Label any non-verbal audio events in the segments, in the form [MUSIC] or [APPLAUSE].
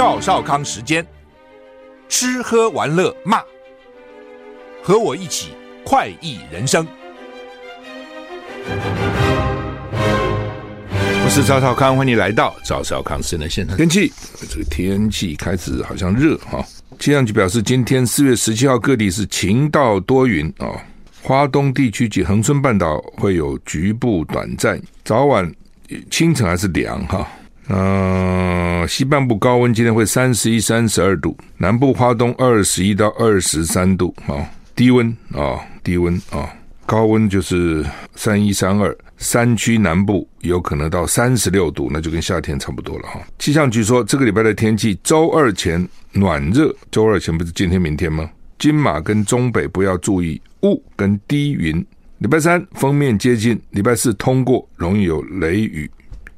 赵少康时间，吃喝玩乐骂，和我一起快意人生。我是赵少康，欢迎你来到赵少康时间的现场。天气，这个天气开始好像热哈。气象局表示，今天四月十七号各地是晴到多云啊，华东地区及恒春半岛会有局部短暂，早晚清晨还是凉哈。呃，西半部高温今天会三十一、三十二度，南部花东二十一到二十三度啊，低温啊，低温啊，高温就是三一、三二，山区南部有可能到三十六度，那就跟夏天差不多了哈。气象局说，这个礼拜的天气，周二前暖热，周二前不是今天、明天吗？金马跟中北部要注意雾跟低云。礼拜三锋面接近，礼拜四通过，容易有雷雨。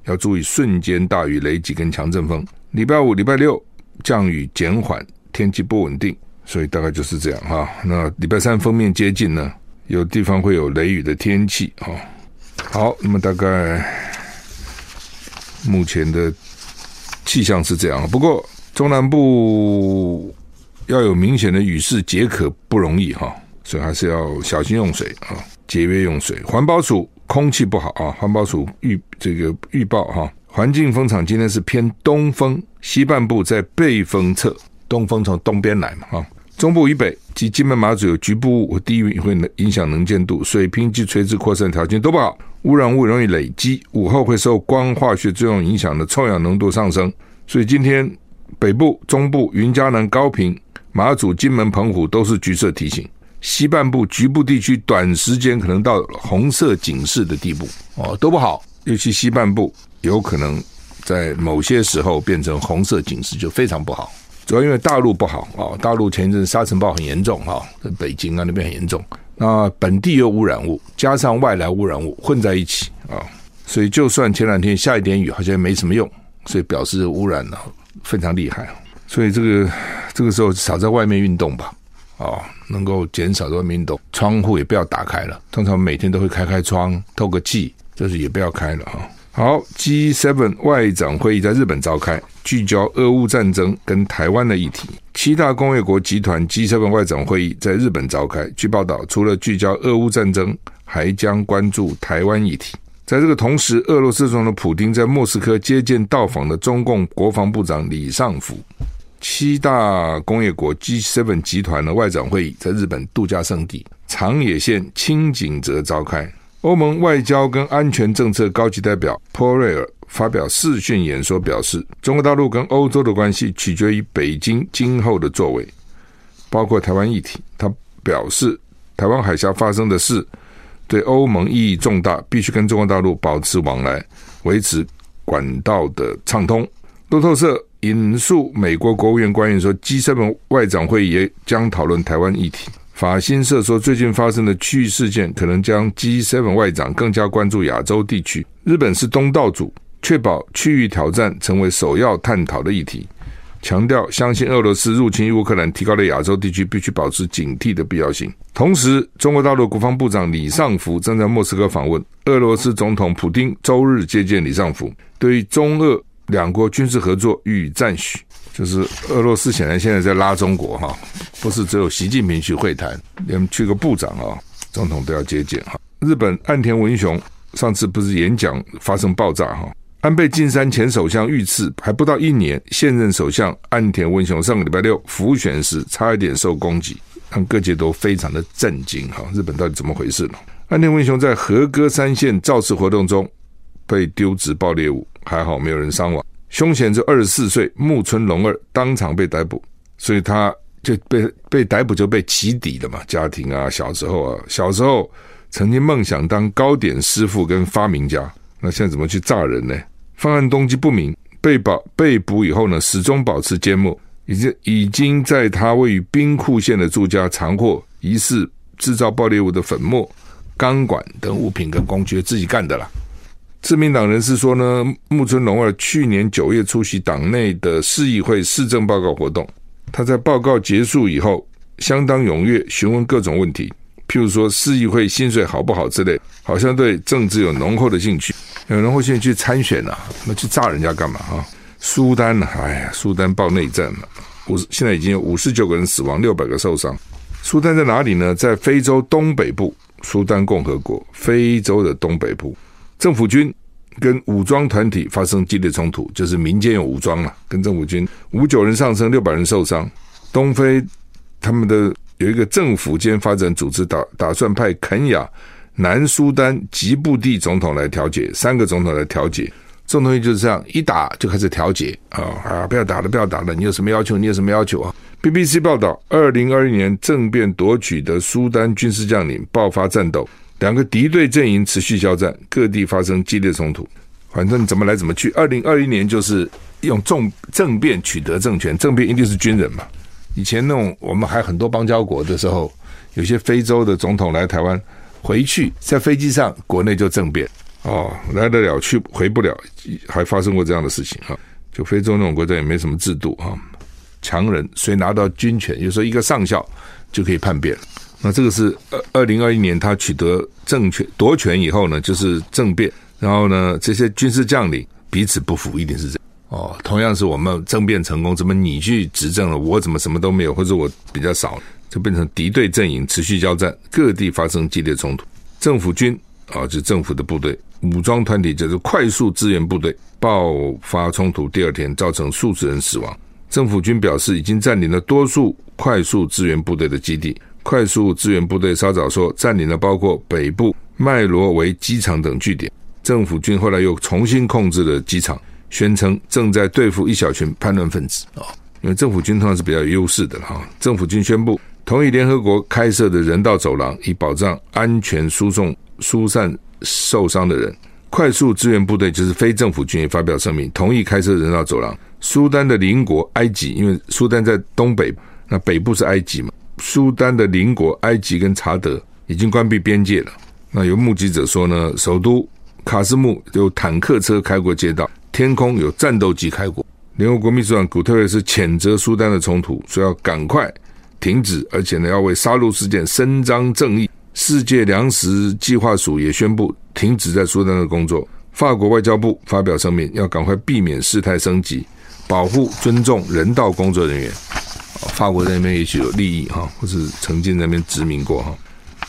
要注意瞬间大雨、雷击跟强阵风。礼拜五、礼拜六降雨减缓，天气不稳定，所以大概就是这样哈。那礼拜三锋面接近呢，有地方会有雷雨的天气哈。好，那么大概目前的气象是这样。不过中南部要有明显的雨势解渴不容易哈，所以还是要小心用水啊，节约用水。环保署。空气不好啊！环保署预这个预报哈，环境风场今天是偏东风，西半部在背风侧，东风从东边来嘛哈。中部以北及金门马祖有局部雾和低云会影响能见度，水平及垂直扩散条件都不好，污染物容易累积，午后会受光化学作用影响的臭氧浓度上升，所以今天北部、中部、云嘉南、高屏、马祖、金门、澎湖都是橘色提醒。西半部局部地区短时间可能到红色警示的地步哦，都不好。尤其西半部有可能在某些时候变成红色警示，就非常不好。主要因为大陆不好啊，大陆前一阵沙尘暴很严重哈，在北京啊那边很严重。那本地有污染物，加上外来污染物混在一起啊，所以就算前两天下一点雨，好像也没什么用，所以表示污染呢非常厉害。所以这个这个时候少在外面运动吧。哦，能够减少外面运动，窗户也不要打开了。通常每天都会开开窗透个气，就是也不要开了哈。好，G7 外长会议在日本召开，聚焦俄乌战争跟台湾的议题。七大工业国集团 G7 外长会议在日本召开，据报道，除了聚焦俄乌战争，还将关注台湾议题。在这个同时，俄罗斯总统普丁在莫斯科接见到访的中共国防部长李尚福。七大工业国 G7 集团的外长会议在日本度假胜地长野县轻井泽召开。欧盟外交跟安全政策高级代表波瑞尔发表视讯演说，表示中国大陆跟欧洲的关系取决于北京今后的作为，包括台湾议题。他表示，台湾海峡发生的事对欧盟意义重大，必须跟中国大陆保持往来，维持管道的畅通。路透社。引述美国国务院官员说，G7 外长会议也将讨论台湾议题。法新社说，最近发生的区域事件可能将 G7 外长更加关注亚洲地区。日本是东道主，确保区域挑战成为首要探讨的议题，强调相信俄罗斯入侵乌克兰提高了亚洲地区必须保持警惕的必要性。同时，中国大陆国防部长李尚福正在莫斯科访问，俄罗斯总统普丁周日接见李尚福，对于中俄。两国军事合作予以赞许，就是俄罗斯显然现在在拉中国哈，不是只有习近平去会谈，连去个部长啊、总统都要接见哈。日本岸田文雄上次不是演讲发生爆炸哈，安倍晋三前首相遇刺还不到一年，现任首相岸田文雄上个礼拜六辅选时差一点受攻击，让各界都非常的震惊哈。日本到底怎么回事呢？岸田文雄在和歌山县造势活动中被丢掷爆裂物。还好没有人伤亡。凶嫌是二十四岁木村隆二当场被逮捕，所以他就被被逮捕就被起底了嘛。家庭啊，小时候啊，小时候曾经梦想当糕点师傅跟发明家，那现在怎么去炸人呢？犯案动机不明，被保被捕以后呢，始终保持缄默，已经已经在他位于兵库县的住家藏获疑似制造爆裂物的粉末、钢管等物品跟工具，自己干的了。自民党人士说呢，木村隆二去年九月出席党内的市议会市政报告活动，他在报告结束以后，相当踊跃询问各种问题，譬如说市议会薪水好不好之类，好像对政治有浓厚的兴趣，有浓厚兴趣去参选啊，那去炸人家干嘛啊？苏丹呢？哎呀，苏丹爆内战了，五现在已经有五十九个人死亡，六百个受伤。苏丹在哪里呢？在非洲东北部，苏丹共和国，非洲的东北部。政府军跟武装团体发生激烈冲突，就是民间有武装了，跟政府军五九人丧生，六百人受伤。东非他们的有一个政府间发展组织打打算派肯亚、南苏丹吉布地总统来调解，三个总统来调解。这种东西就是这样一打就开始调解啊啊！不要打了，不要打了！你有什么要求？你有什么要求啊？BBC 报道，二零二一年政变夺取的苏丹军事将领爆发战斗。两个敌对阵营持续交战，各地发生激烈冲突。反正怎么来怎么去。二零二一年就是用重政变取得政权，政变一定是军人嘛。以前那种我们还很多邦交国的时候，有些非洲的总统来台湾，回去在飞机上国内就政变哦，来得了去回不了，还发生过这样的事情哈。就非洲那种国家也没什么制度哈，强人谁拿到军权，有时候一个上校就可以叛变。那这个是二二零二一年他取得政权夺权以后呢，就是政变，然后呢，这些军事将领彼此不服，一定是这样哦。同样是我们政变成功，怎么你去执政了，我怎么什么都没有，或者我比较少，就变成敌对阵营持续交战，各地发生激烈冲突。政府军啊，就政府的部队，武装团体就是快速支援部队，爆发冲突，第二天造成数十人死亡。政府军表示已经占领了多数快速支援部队的基地。快速支援部队稍早说占领了包括北部麦罗维机场等据点，政府军后来又重新控制了机场，宣称正在对付一小群叛乱分子啊。因为政府军通常是比较有优势的哈。政府军宣布同意联合国开设的人道走廊，以保障安全输送疏散受伤的人。快速支援部队就是非政府军也发表声明，同意开设人道走廊。苏丹的邻国埃及，因为苏丹在东北，那北部是埃及嘛。苏丹的邻国埃及跟查德已经关闭边界了。那有目击者说呢，首都卡斯木有坦克车开过街道，天空有战斗机开过。联合国秘书长古特雷斯谴责苏丹的冲突，说要赶快停止，而且呢要为杀戮事件伸张正义。世界粮食计划署也宣布停止在苏丹的工作。法国外交部发表声明，要赶快避免事态升级，保护尊重人道工作人员。法国在那边也许有利益哈，或是曾经在那边殖民过哈。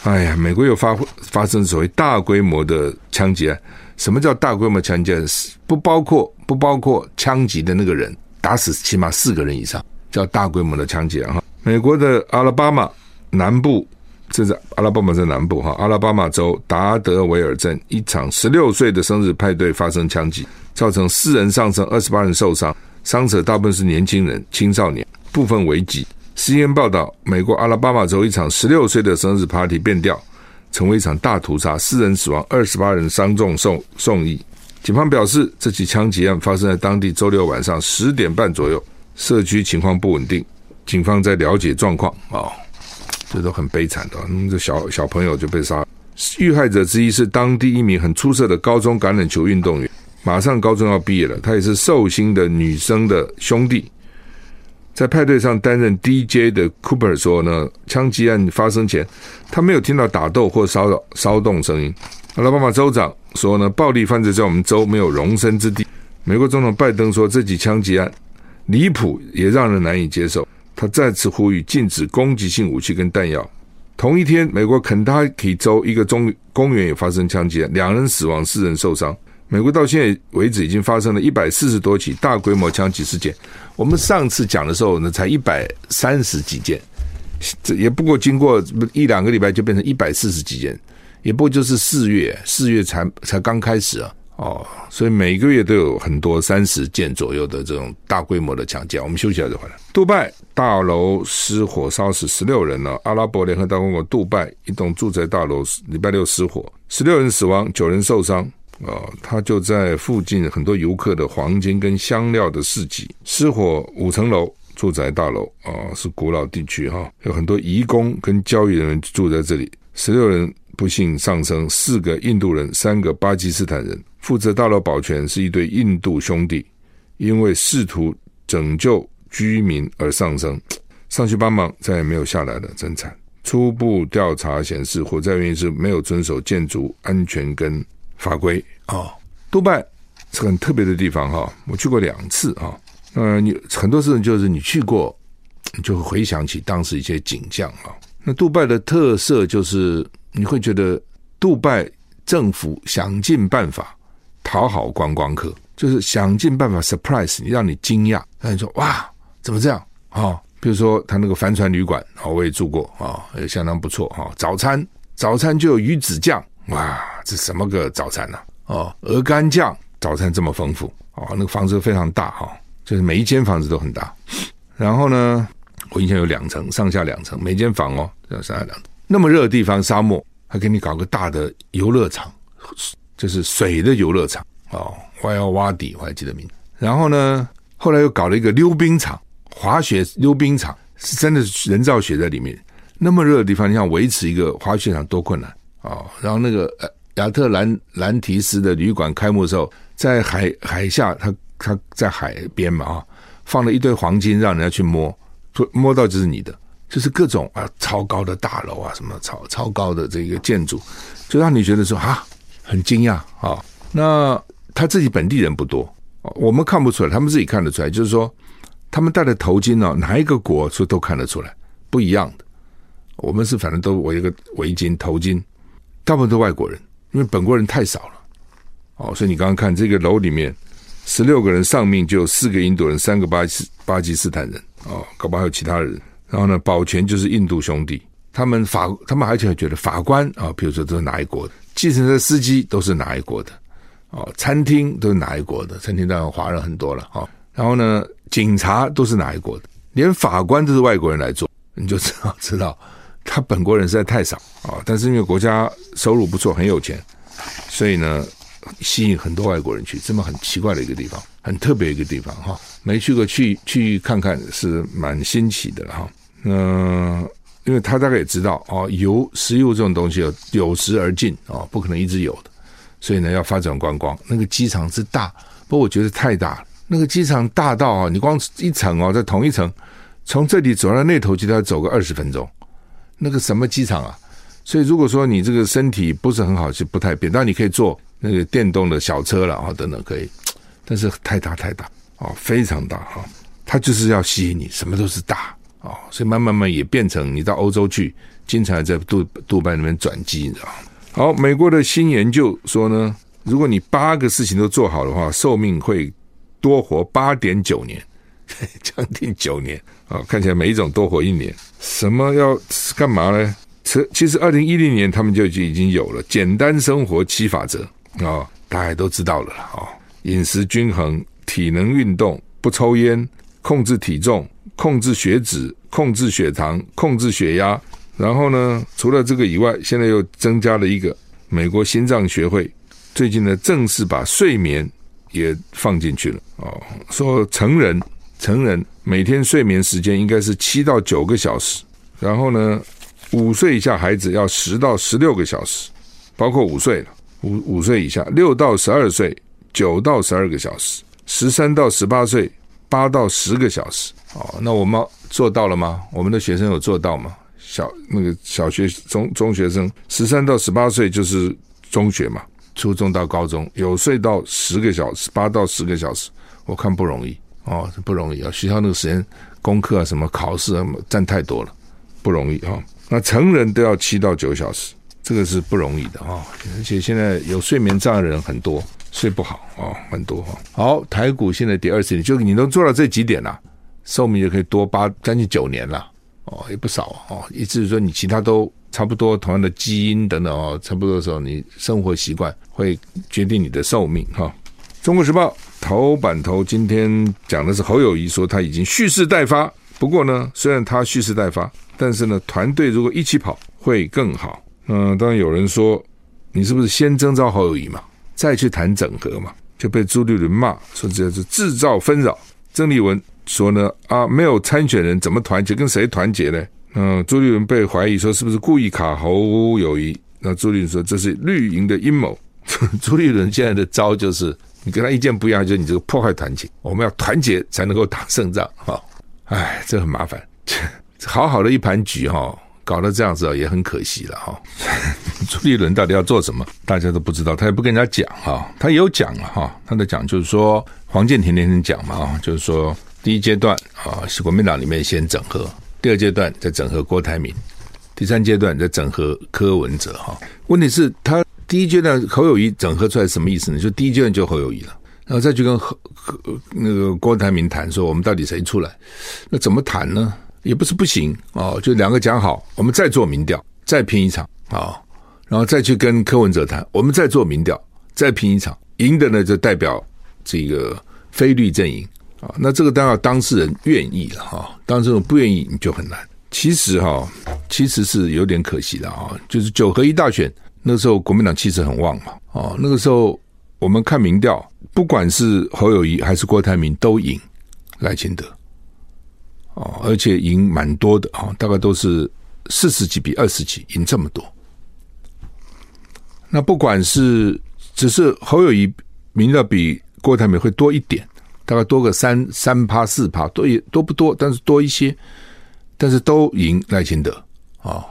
哎呀，美国有发发生所谓大规模的枪击案。什么叫大规模枪击案？不包括不包括枪击的那个人打死起码四个人以上，叫大规模的枪击案哈。美国的阿拉巴马南部，这是阿拉巴马在南部哈，阿拉巴马州达德维尔镇一场十六岁的生日派对发生枪击，造成四人丧生，二十八人受伤，伤者大部分是年轻人、青少年。部分危急。CNN 报道，美国阿拉巴马州一场十六岁的生日 party 变调，成为一场大屠杀，四人死亡，二十八人伤重送送医。警方表示，这起枪击案发生在当地周六晚上十点半左右，社区情况不稳定，警方在了解状况。啊，这都很悲惨的，嗯，这小小朋友就被杀。遇害者之一是当地一名很出色的高中橄榄球运动员，马上高中要毕业了，他也是寿星的女生的兄弟。在派对上担任 DJ 的 Cooper 说呢，枪击案发生前，他没有听到打斗或骚扰骚动声音。阿拉巴马州长说呢，暴力犯罪在我们州没有容身之地。美国总统拜登说，这起枪击案离谱也让人难以接受。他再次呼吁禁止攻击性武器跟弹药。同一天，美国肯塔基州一个中公园也发生枪击案，两人死亡，四人受伤。美国到现在为止已经发生了一百四十多起大规模枪击事件。我们上次讲的时候呢，才一百三十几件，这也不过经过一两个礼拜就变成一百四十几件，也不过就是四月，四月才才刚开始啊，哦，所以每个月都有很多三十件左右的这种大规模的枪击。我们休息一下就回来。杜拜大楼失火烧死十六人了。阿拉伯联合大公国杜拜一栋住宅大楼礼拜六失火，十六人死亡，九人受伤。啊，他就在附近很多游客的黄金跟香料的市集失火，五层楼住宅大楼啊，是古老地区哈，有很多移工跟交易人员住在这里。十六人不幸丧生，四个印度人，三个巴基斯坦人。负责大楼保全是一对印度兄弟，因为试图拯救居民而丧生，上去帮忙，再也没有下来了，真惨。初步调查显示，火灾原因是没有遵守建筑安全跟法规。哦，杜拜是很特别的地方哈，我去过两次啊。呃，你很多事情就是你去过，你就会回想起当时一些景象啊。那杜拜的特色就是你会觉得杜拜政府想尽办法讨好观光客。就是想尽办法 surprise 你，让你惊讶，让你说哇，怎么这样啊、比如说他那个帆船旅馆啊，我也住过啊，也相当不错哈。早餐早餐就有鱼子酱，哇，这什么个早餐呢、哦，鹅肝酱，早餐这么丰富哦，那个房子非常大哈，就是每一间房子都很大。然后呢，我印象有两层，上下两层，每间房哦，上下两层。那么热的地方，沙漠还给你搞个大的游乐场，就是水的游乐场哦。歪腰洼底，我还记得名字。然后呢，后来又搞了一个溜冰场，滑雪溜冰场是真的是人造雪在里面。那么热的地方，你想维持一个滑雪场多困难、哦！然后那个呃亚特兰兰提斯的旅馆开幕的时候，在海海下，他他在海边嘛啊，放了一堆黄金让人家去摸，摸到就是你的，就是各种啊超高的大楼啊，什么超超高的这个建筑，就让你觉得说啊很惊讶啊、那他自己本地人不多，我们看不出来，他们自己看得出来。就是说，他们戴的头巾呢，哪一个国说都看得出来，不一样的。我们是反正都围一个围巾、头巾，大部分都外国人，因为本国人太少了。哦，所以你刚刚看这个楼里面，十六个人丧命，就有四个印度人，三个巴基巴基斯坦人，哦，搞不好还有其他人。然后呢，保全就是印度兄弟，他们法，他们而且还觉得法官啊，比如说都是哪一国的，计程车司机都是哪一国的。哦，餐厅都是哪一国的？餐厅当然华人很多了，哈。然后呢，警察都是哪一国的？连法官都是外国人来做，你就知道知道，他本国人实在太少啊。但是因为国家收入不错，很有钱，所以呢，吸引很多外国人去。这么很奇怪的一个地方，很特别一个地方，哈。没去过，去去看看是蛮新奇的，哈。嗯，因为他大概也知道，哦，油石油这种东西有有时而尽啊，不可能一直有的。所以呢，要发展观光。那个机场是大，不过我觉得太大了。那个机场大到啊，你光一层哦，在同一层，从这里走到那头，就要走个二十分钟。那个什么机场啊？所以如果说你这个身体不是很好，是不太便。当然你可以坐那个电动的小车了啊，等等可以。但是太大太大啊，非常大哈。它就是要吸引你，什么都是大啊。所以慢慢慢也变成你到欧洲去，经常在杜杜拜那边转机，你知道？好，美国的新研究说呢，如果你八个事情都做好的话，寿命会多活八点九年，[LAUGHS] 将近九年啊！看起来每一种多活一年。什么要干嘛呢？其实二零一零年他们就已经有了简单生活七法则啊，大家都知道了啊，饮食均衡、体能运动、不抽烟、控制体重、控制血脂、控制血糖、控制血压。然后呢，除了这个以外，现在又增加了一个美国心脏学会最近呢，正式把睡眠也放进去了哦。说成人成人每天睡眠时间应该是七到九个小时，然后呢，五岁以下孩子要十到十六个小时，包括五岁了，五五岁以下六到十二岁九到十二个小时，十三到十八岁八到十个小时。哦，那我们做到了吗？我们的学生有做到吗？小那个小学中中学生十三到十八岁就是中学嘛，初中到高中有睡到十个小时，八到十个小时，我看不容易哦，不容易啊！学校那个时间功课啊，什么考试啊，占太多了，不容易哈、哦。那成人都要七到九小时，这个是不容易的啊、哦！而且现在有睡眠障碍的人很多，睡不好啊、哦，很多哈、哦。好，台股现在第二十点，就你能做到这几点了，寿命就可以多八将近九年了。哦，也不少哦。意思是说，你其他都差不多，同样的基因等等哦，差不多的时候，你生活习惯会决定你的寿命哈。《中国时报》头版头今天讲的是侯友谊说他已经蓄势待发，不过呢，虽然他蓄势待发，但是呢，团队如果一起跑会更好。嗯、当然有人说，你是不是先征召侯友谊嘛，再去谈整合嘛？就被朱立伦骂说这是制造纷扰。曾丽文说呢，啊，没有参选人怎么团结？跟谁团结呢？嗯、朱立伦被怀疑说是不是故意卡侯友谊？那朱立伦说这是绿营的阴谋。[LAUGHS] 朱立伦现在的招就是，你跟他意见不一样，就是你这个破坏团结。我们要团结才能够打胜仗。[LAUGHS] 哈，哎，这很麻烦。[LAUGHS] 好好的一盘局哈，搞得这样子也很可惜了哈。[LAUGHS] 朱立伦到底要做什么？大家都不知道，他也不跟人家讲哈。他也有讲了哈，他的讲就是说，黄建庭那天讲嘛，就是说第一阶段啊是国民党里面先整合，第二阶段再整合郭台铭，第三阶段再整合柯文哲哈。问题是，他。第一阶段侯友谊整合出来什么意思呢？就第一阶段就侯友谊了，然后再去跟侯那个郭台铭谈说，我们到底谁出来？那怎么谈呢？也不是不行哦，就两个讲好，我们再做民调，再拼一场啊、然后再去跟柯文哲谈，我们再做民调，再拼一场，赢的呢就代表这个非绿阵营啊、那这个当然当事人愿意了哈，当事人不愿意你就很难。其实哈、其实是有点可惜的啊、就是九合一大选。那时候国民党气势很旺嘛，哦，那个时候我们看民调，不管是侯友谊还是郭台铭都赢赖清德，哦，而且赢蛮多的啊，大概都是四十几比二十几赢这么多。那不管是只是侯友谊民调比郭台铭会多一点，大概多个三三趴四趴，多也多不多，但是多一些，但是都赢赖清德啊，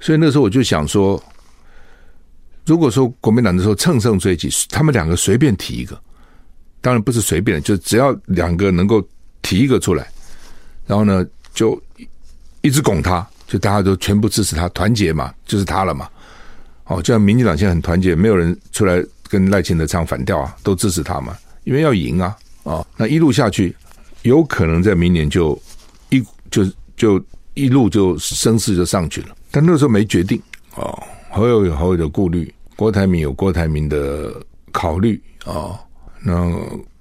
所以那时候我就想说。如果说国民党的时候乘胜追击，他们两个随便提一个，当然不是随便，就只要两个能够提一个出来，然后呢就一直拱他，就大家都全部支持他，团结嘛，就是他了嘛。哦，就像民进党现在很团结，没有人出来跟赖清德唱反调啊，都支持他嘛，因为要赢啊。哦，那一路下去，有可能在明年就一就就一路就声势就上去了，但那时候没决定哦。侯友有侯友的顾虑，郭台铭有郭台铭的考虑啊、哦。那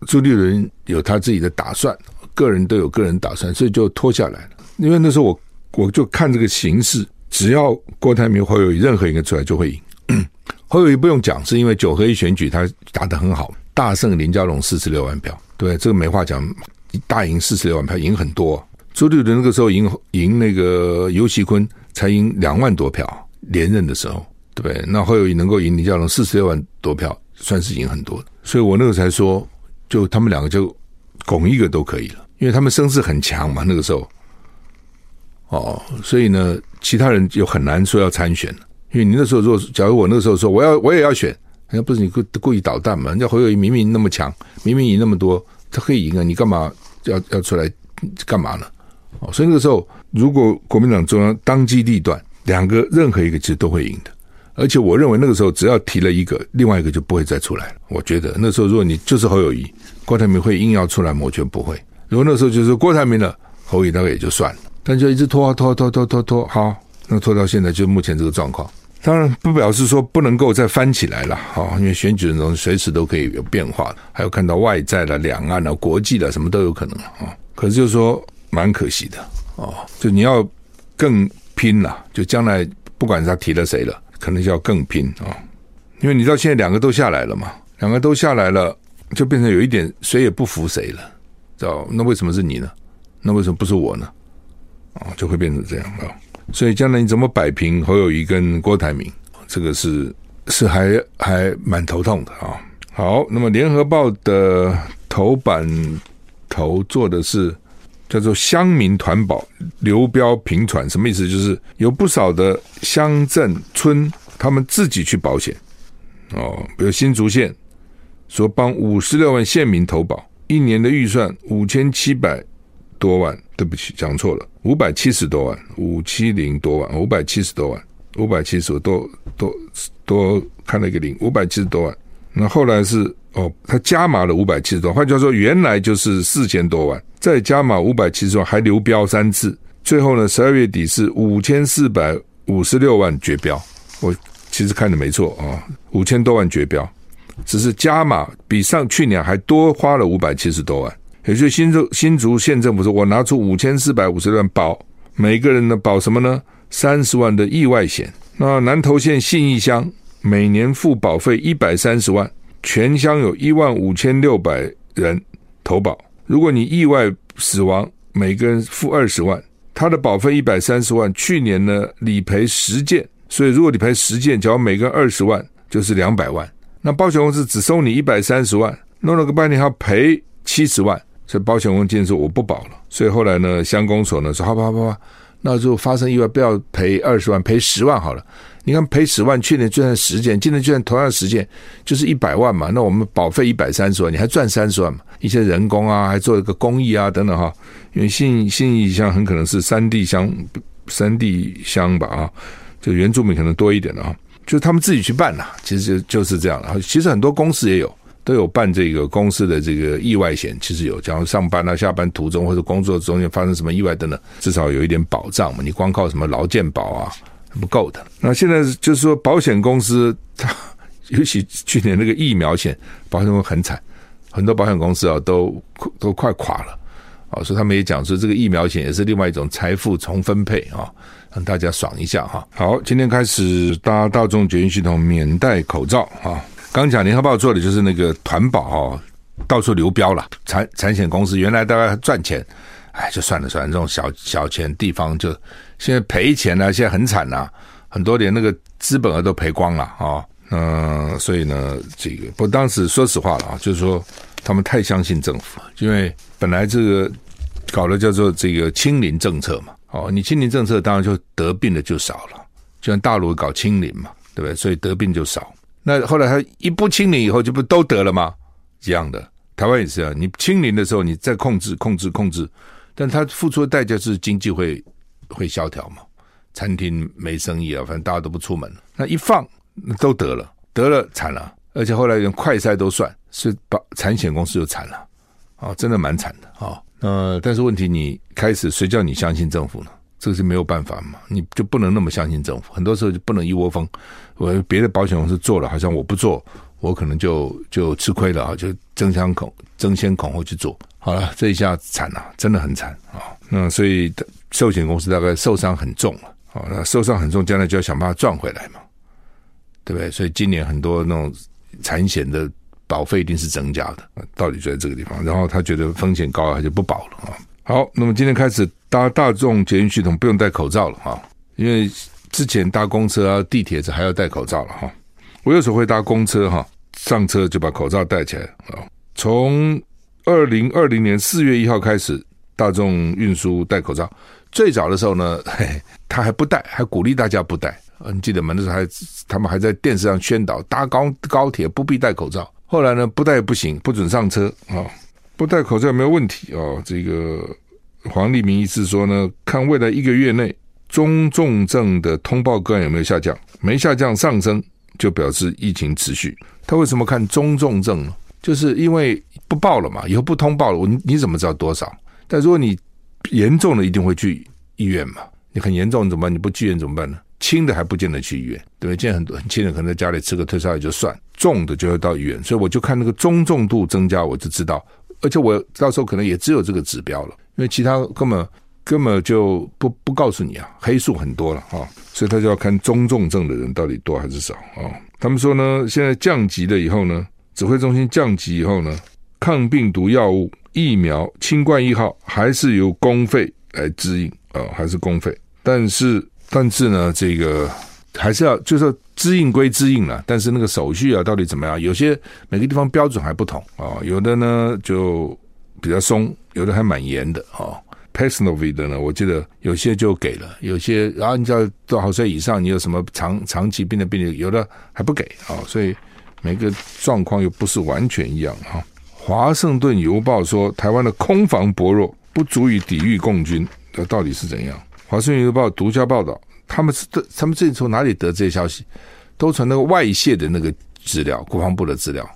朱立伦有他自己的打算，个人都有个人打算，所以就拖下来了。因为那时候我我就看这个形势，只要郭台铭、侯友任何一个出来就会赢。[CLEARS THROAT] 侯友宜不用讲，是因为九合一选举他打得很好，大胜林佳龙四十六万票，对，这个没话讲，大赢四十六万票，赢很多。朱立伦那个时候赢赢那个游锡堃才赢两万多票。连任的时候，对不对？那侯友宜能够赢李佳龙四十六万多票，算是赢很多。所以我那个才说，就他们两个就拱一个都可以了，因为他们声势很强嘛。那个时候，哦，所以呢，其他人就很难说要参选。因为你那时候，如果假如我那个时候说我要我也要选，人家不是你故故意捣蛋嘛？人家侯友宜明明那么强，明明赢那么多，他可以赢啊，你干嘛要要出来干嘛呢？哦，所以那个时候，如果国民党中央当机立断。两个任何一个其实都会赢的，而且我认为那个时候只要提了一个，另外一个就不会再出来了。我觉得那时候如果你就是侯友谊，郭台铭会硬要出来，我觉得不会。如果那时候就是郭台铭了，侯友宜大概也就算了，但就一直拖啊拖拖拖拖拖，好，那拖到现在就目前这个状况。当然不表示说不能够再翻起来了，好，因为选举的东西随时都可以有变化，还有看到外在的两岸的国际的什么都有可能啊。可是就是说蛮可惜的哦，就你要更。拼了，就将来不管他提了谁了，可能就要更拼啊！因为你知道现在两个都下来了嘛，两个都下来了，就变成有一点谁也不服谁了，知道？那为什么是你呢？那为什么不是我呢？啊，就会变成这样啊！所以将来你怎么摆平侯友谊跟郭台铭，这个是是还还蛮头痛的啊！好，那么联合报的头版头做的是。叫做乡民团保，流标频传，什么意思？就是有不少的乡镇村，他们自己去保险哦。比如新竹县说帮五十六万县民投保，一年的预算五千七百多万，对不起，讲错了，五百七十多万，五七零多万，五百七十多万，五百七十多多多看了一个零，五百七十多万。那后来是哦，他加码了五百七十多万，换句话说，原来就是四千多万。再加码五百七十万，还流标三次，最后呢，十二月底是五千四百五十六万绝标。我其实看的没错啊，五千多万绝标，只是加码比上去年还多花了五百七十多万。也就是新竹新竹县政府说，我拿出五千四百五十万保每个人呢保什么呢？三十万的意外险。那南投县信义乡每年付保费一百三十万，全乡有一万五千六百人投保。如果你意外死亡，每个人付二十万，他的保费一百三十万。去年呢理赔十件，所以如果理赔十件，只要每个人二十万，就是两百万。那保险公司只收你一百三十万，弄了个半天还要赔七十万，所以保险公司说我不保了。所以后来呢，乡公所呢说好吧好吧好吧，那就发生意外不要赔二十万，赔十万好了。你看赔十万，去年就算十件，今年就算同样十件，就是一百万嘛。那我们保费一百三十万，你还赚三十万嘛？一些人工啊，还做一个公益啊等等哈。因为信信义乡很可能是山地乡，山地乡吧啊，就原住民可能多一点的啊。就他们自己去办呐，其实就就是这样的。其实很多公司也有，都有办这个公司的这个意外险，其实有，假如上班啊、下班途中或者工作中间发生什么意外等等，至少有一点保障嘛。你光靠什么劳健保啊，不够的。那现在就是说，保险公司它 [LAUGHS] 尤其去年那个疫苗险，保险公司很惨，很多保险公司啊都 [LAUGHS] 都快垮了啊。所以他们也讲说，这个疫苗险也是另外一种财富重分配啊。让大家爽一下哈！好，今天开始搭大众捷运系统免戴口罩啊！刚讲联合报做的就是那个团保哈，到处流标了。产产险公司原来大概赚钱，哎，就算了算了，这种小小钱地方就现在赔钱了，现在很惨呐，很多连那个资本额都赔光了啊！嗯，所以呢，这个不当时说实话了啊，就是说他们太相信政府，因为本来这个搞的叫做这个清零政策嘛。哦，你清零政策当然就得病的就少了，就像大陆搞清零嘛，对不对？所以得病就少。那后来他一不清零以后，就不都得了吗？一样的，台湾也是啊。你清零的时候，你再控制、控制、控制，但他付出的代价是经济会会萧条嘛，餐厅没生意啊，反正大家都不出门。那一放，那都得了，得了惨了，而且后来连快筛都算，是把产险公司就惨了，啊、哦，真的蛮惨的啊。哦呃，但是问题，你开始谁叫你相信政府呢？这个是没有办法嘛，你就不能那么相信政府。很多时候就不能一窝蜂。我别的保险公司做了，好像我不做，我可能就就吃亏了啊，就争先恐争先恐后去做。好了，这一下惨了，真的很惨啊。那所以寿险公司大概受伤很重了。好，那受伤很重，将来就要想办法赚回来嘛，对不对？所以今年很多那种产险的。保费一定是增加的，道理就在这个地方。然后他觉得风险高，他就不保了啊。好，那么今天开始搭大众捷运系统不用戴口罩了哈，因为之前搭公车啊、地铁是还要戴口罩了哈。我有时候会搭公车哈，上车就把口罩戴起来啊。从二零二零年四月一号开始，大众运输戴口罩。最早的时候呢，嘿，他还不戴，还鼓励大家不戴。你记得吗？那时候还他们还在电视上宣导，搭高高铁不必戴口罩。后来呢，不戴不行，不准上车啊、哦！不戴口罩没有问题哦。这个黄立明医师说呢，看未来一个月内中重症的通报个案有没有下降，没下降上升，就表示疫情持续。他为什么看中重症呢？就是因为不报了嘛，以后不通报了，你你怎么知道多少？但如果你严重的，一定会去医院嘛。你很严重怎么办？你不去医院怎么办呢？轻的还不见得去医院，对不对？现在很多很轻的可能在家里吃个退烧药就算。重的就要到医院，所以我就看那个中重度增加，我就知道，而且我到时候可能也只有这个指标了，因为其他根本根本就不不告诉你啊，黑数很多了啊，所以他就要看中重症的人到底多还是少啊。他们说呢，现在降级了以后呢，指挥中心降级以后呢，抗病毒药物疫苗清冠一号还是由公费来支应啊，还是公费，但是但是呢，这个。还是要就是支应归支应了，但是那个手续啊，到底怎么样？有些每个地方标准还不同啊、有的呢就比较松，有的还蛮严的啊。Paxlovid 的呢，我记得有些就给了，有些然后你知道多少岁以上，你有什么长长期病的病例，有的还不给啊、哦，所以每个状况又不是完全一样哈。华盛顿邮报说，台湾的空防薄弱，不足以抵御共军，这到底是怎样？华盛顿邮报独家报道。他们是的，他们这从哪里得这些消息？都从那个外泄的那个资料，国防部的资料。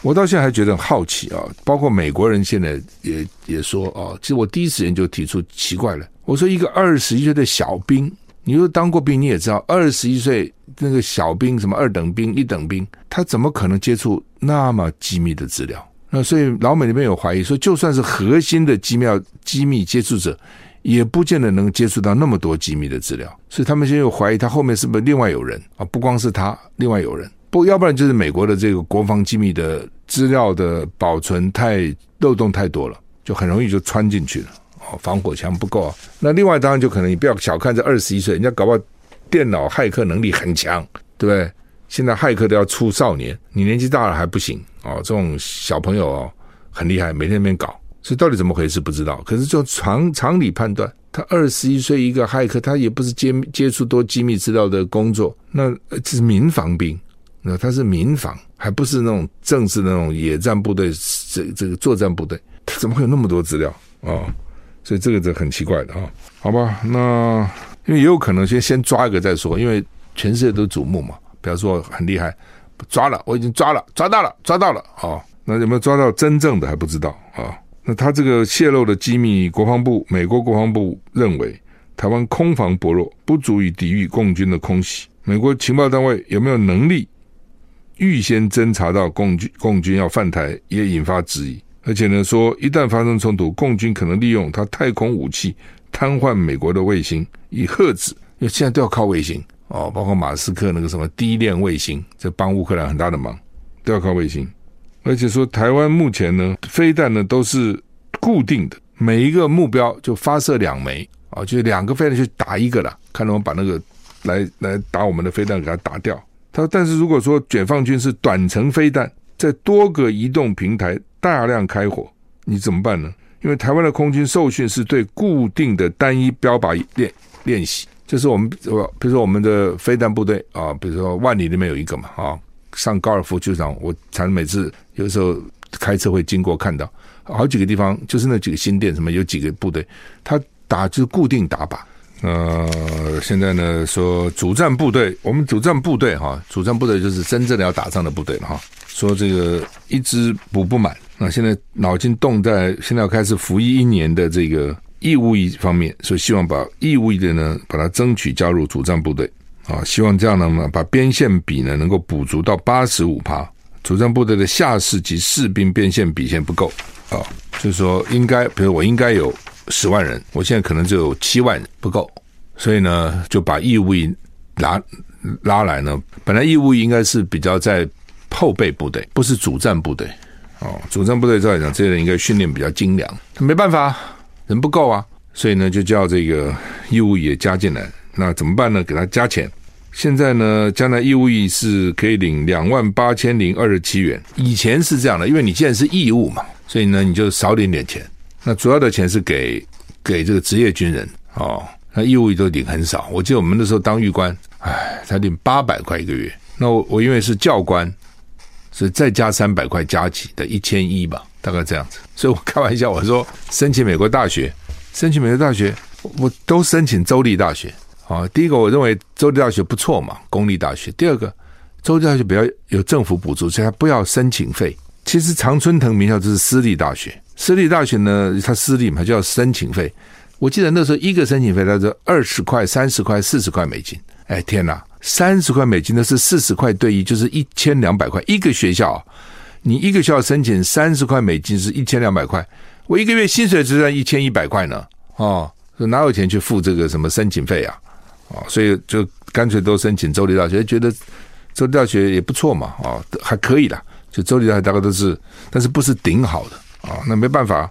我到现在还觉得很好奇啊！包括美国人现在也也说啊，其实我第一时间就提出奇怪了。我说一个二十一岁的小兵，你说当过兵，你也知道，二十一岁那个小兵，什么二等兵、一等兵，他怎么可能接触那么机密的资料？那所以老美那边有怀疑说，就算是核心的机密机密接触者，也不见得能接触到那么多机密的资料。所以他们现在有怀疑，他后面是不是另外有人啊？不光是他，另外有人。不，要不然就是美国的这个国防机密的资料的保存太漏洞太多了，就很容易就穿进去了。防火墙不够啊。那另外当然就可能你不要小看这二十一岁，人家搞不好电脑骇客能力很强，对不对？现在骇客都要出少年，你年纪大了还不行哦。这种小朋友哦很厉害，每天那边搞，所以到底怎么回事不知道。可是就常常理判断，他二十一岁一个骇客，他也不是接接触多机密资料的工作，那这是民防兵。那他是民防，还不是那种正式的那种野战部队，这这个作战部队，他怎么会有那么多资料啊、哦？所以这个就很奇怪的啊、好吧，那因为也有可能先先抓一个再说，因为全世界都瞩目嘛。比方说很厉害，抓了，我已经抓了，抓到了，抓到了啊、那有没有抓到真正的还不知道啊、那他这个泄露的机密，国防部美国国防部认为台湾空防薄弱，不足以抵御共军的空袭。美国情报单位有没有能力？预先侦查到共军共军要犯台，也引发质疑。而且呢，说一旦发生冲突，共军可能利用他太空武器瘫痪美国的卫星，以吓止。因为现在都要靠卫星哦，包括马斯克那个什么低链卫星，这帮乌克兰很大的忙，都要靠卫星。而且说台湾目前呢，飞弹呢都是固定的，每一个目标就发射两枚啊，就两个飞弹去打一个了，看能不能把那个来来打我们的飞弹给它打掉。他但是如果说解放军是短程飞弹，在多个移动平台大量开火，你怎么办呢？因为台湾的空军受训是对固定的单一标靶练练习，就是我们比如说我们的飞弹部队啊，比如说万里那边有一个嘛啊，上高尔夫球场，我常每次有时候开车会经过看到好几个地方，就是那几个新店什么有几个部队，他打就是固定打靶。呃，现在呢说主战部队，我们主战部队哈，主战部队就是真正的要打仗的部队了哈。说这个一支补不满，那现在脑筋动在现在要开始服役一年的这个义务役方面，所以希望把义务役的呢，把它争取加入主战部队啊，希望这样呢，把边线比呢能够补足到八十五趴。主战部队的下士及士兵边线比线不够啊，就是说应该，比如我应该有。十万人，我现在可能只有七万不够，所以呢，就把义务役拉拉来呢。本来义务役应该是比较在后备部队，不是主战部队哦。主战部队照来讲，这些人应该训练比较精良，没办法，人不够啊，所以呢，就叫这个义务役也加进来。那怎么办呢？给他加钱。现在呢，将来义务役是可以领两万八千零二十七元。以前是这样的，因为你既然是义务嘛，所以呢，你就少领点钱。那主要的钱是给给这个职业军人哦，那义务役都领很少。我记得我们那时候当狱官，哎，才领八百块一个月。那我我因为是教官，所以再加三百块加起的一千一吧，大概这样子。所以我开玩笑我说，申请美国大学，申请美国大学，我都申请州立大学啊、第一个我认为州立大学不错嘛，公立大学。第二个，州立大学比较有政府补助，所以他不要申请费。其实常春藤名校就是私立大学。私立大学呢，它私立嘛，就要申请费。我记得那时候一个申请费，它是二十块、三十块、四十块美金。哎，天哪，三十块美金那是四十块对一，就是一千两百块一个学校。你一个学校申请三十块美金是一千两百块，我一个月薪水只赚一千一百块呢。哦，哪有钱去付这个什么申请费啊？哦，所以就干脆都申请州立大学，觉得州立大学也不错嘛。哦，还可以啦，就州立大学大概都是，但是不是顶好的。啊，那没办法，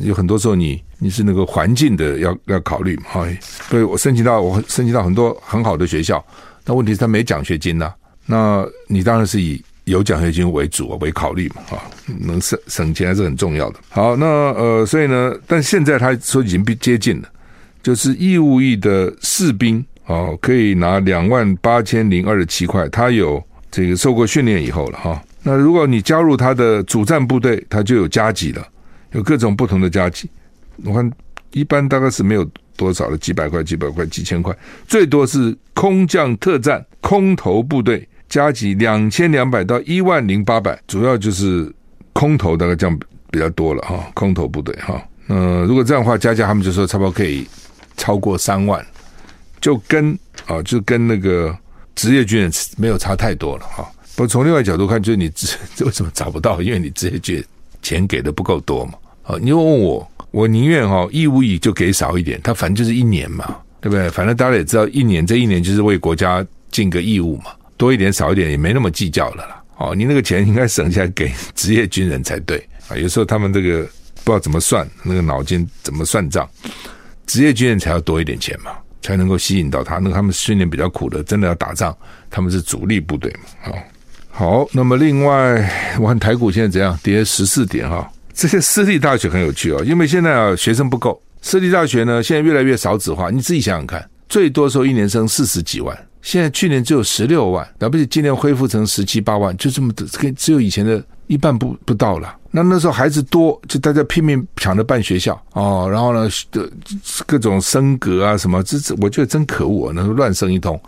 有很多时候你你是那个环境的要要考虑嘛，哈，所以我申请到我申请到很多很好的学校，那问题是他没奖学金呐、那你当然是以有奖学金为主为考虑嘛，哈，能省省钱还是很重要的。好，那呃，所以呢，但现在他说已经接近了，就是义务役的士兵哦，可以拿两万八千零二十七块，他有这个受过训练以后了哈。那如果你加入他的主战部队，他就有加级了，有各种不同的加级。我看一般大概是没有多少的，几百块、几百块、几千块，最多是空降特战空投部队加级两千两百到一万零八百，主要就是空投大概这样比较多了哈，空投部队哈。嗯，如果这样的话加加，他们就说差不多可以超过三万，就跟啊就跟那个职业军人没有差太多了哈。不从另外角度看，就是你这 [LAUGHS] 为什么找不到？因为你职业军钱给的不够多嘛。哦，你问我，我宁愿哈义务役就给少一点，他反正就是一年嘛，对不对？反正大家也知道，一年这一年就是为国家尽个义务嘛，多一点少一点也没那么计较了啦。哦，你那个钱应该省下来给职业军人才对啊。有时候他们这个不知道怎么算，那个脑筋怎么算账，职业军人才要多一点钱嘛，才能够吸引到他。那他们训练比较苦的，真的要打仗，他们是主力部队嘛。好，好，那么另外，我看台股现在怎样？跌十四点哈。[LAUGHS] 这些私立大学很有趣哦，因为现在啊学生不够，私立大学呢现在越来越少子化。你自己想想看，最多时候一年生四十几万，现在去年只有十六万，了不起今年恢复成十七八万，就这么的，跟只有以前的一半不不到了。那那时候孩子多，就大家拼命抢着办学校哦，然后呢，各种升格啊什么，这这我觉得真可恶啊，那乱升一通，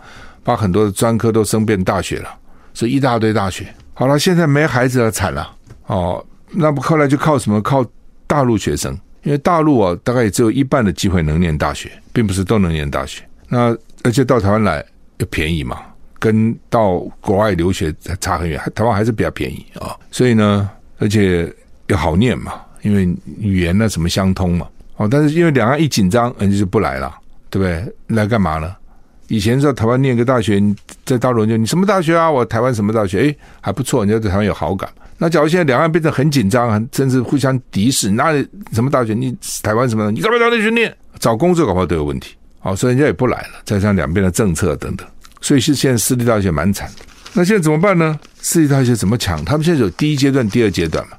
把很多的专科都升变大学了，所以一大堆大学。好了，现在没孩子了，惨了哦。那不后来就靠什么？靠大陆学生，因为大陆啊，大概也只有一半的机会能念大学，并不是都能念大学。那而且到台湾来又便宜嘛，跟到国外留学差很远，台湾还是比较便宜啊。所以呢，而且又好念嘛，因为语言呢什么相通嘛。哦，但是因为两岸一紧张，人家就不来了，对不对？来干嘛呢？以前在台湾念个大学，在大陆就你什么大学啊？我台湾什么大学？诶，还不错，人家对台湾有好感。那假如现在两岸变得很紧张，甚至互相敌视，那什么大学？你台湾什么？你干嘛到那去念？找工作搞不好都有问题。好，所以人家也不来了。再加上两边的政策等等，所以是现在私立大学蛮惨。那现在怎么办呢？私立大学怎么抢？他们现在有第一阶段、第二阶段嘛？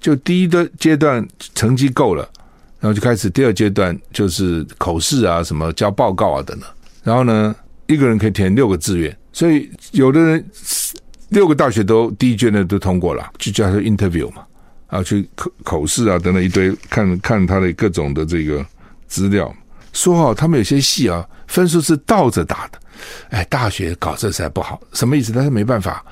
就第一的阶段成绩够了，然后就开始第二阶段，就是口试啊，什么交报告啊等等。然后呢，一个人可以填六个志愿，所以有的人。六个大学都第一阶段都通过了，就叫他 interview 嘛，啊，去口口试啊，等等一堆，看看他的各种的这个资料。说哦他们有些系啊，分数是倒着打的，哎，大学搞这才不好，什么意思？但是没办法，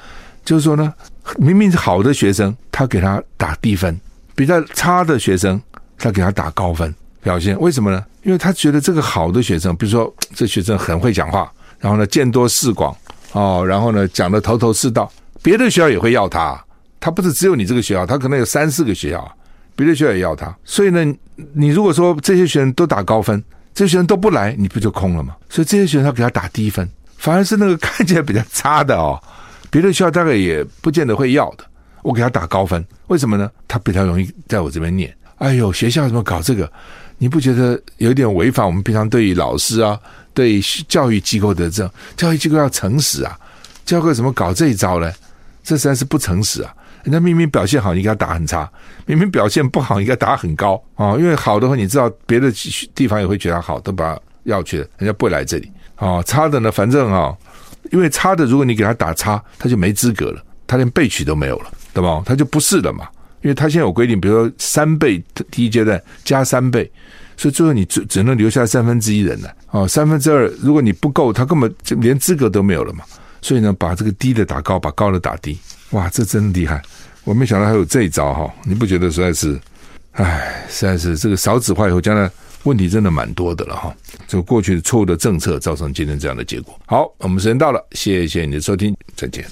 就是说呢，明明是好的学生，他给他打低分，比较差的学生，他给他打高分表现。为什么呢？因为他觉得这个好的学生，比如说 [TSK] 这学生很会讲话，然后呢，见多识广。哦，然后呢，讲得头头是道，别的学校也会要他，他不是只有你这个学校，他可能有三四个学校，别的学校也要他。所以呢，你如果说这些学生都打高分，这些学生都不来，你不就空了吗？所以这些学生他给他打低分，反而是那个看起来比较差的哦，别的学校大概也不见得会要的，我给他打高分，为什么呢？他比较容易在我这边念。哎呦，学校怎么搞这个？你不觉得有点违反我们平常对于老师啊？对教育机构的这种教育机构要诚实啊，教会怎么搞这一招呢？这实在是不诚实啊！人家明明表现好，你给他打很差；明明表现不好，你给他打很高啊、哦！因为好的话，你知道别的地方也会觉得好，都把他要去了，人家不会来这里啊、哦。差的呢，反正啊、哦，因为差的，如果你给他打差，他就没资格了，他连备取都没有了，对吧？他就不是了嘛，因为他现在有规定，比如说三倍第一阶段加三倍。所以最后你只只能留下三分之一人了哦，三分之二如果你不够，他根本就连资格都没有了嘛。所以呢，把这个低的打高，把高的打低，哇，这真厉害！我没想到还有这一招哈，你不觉得实在是，唉，实在是这个少子化以后，将来问题真的蛮多的了哈。这个过去的错误的政策造成今天这样的结果。好，我们时间到了，谢谢你的收听，再见。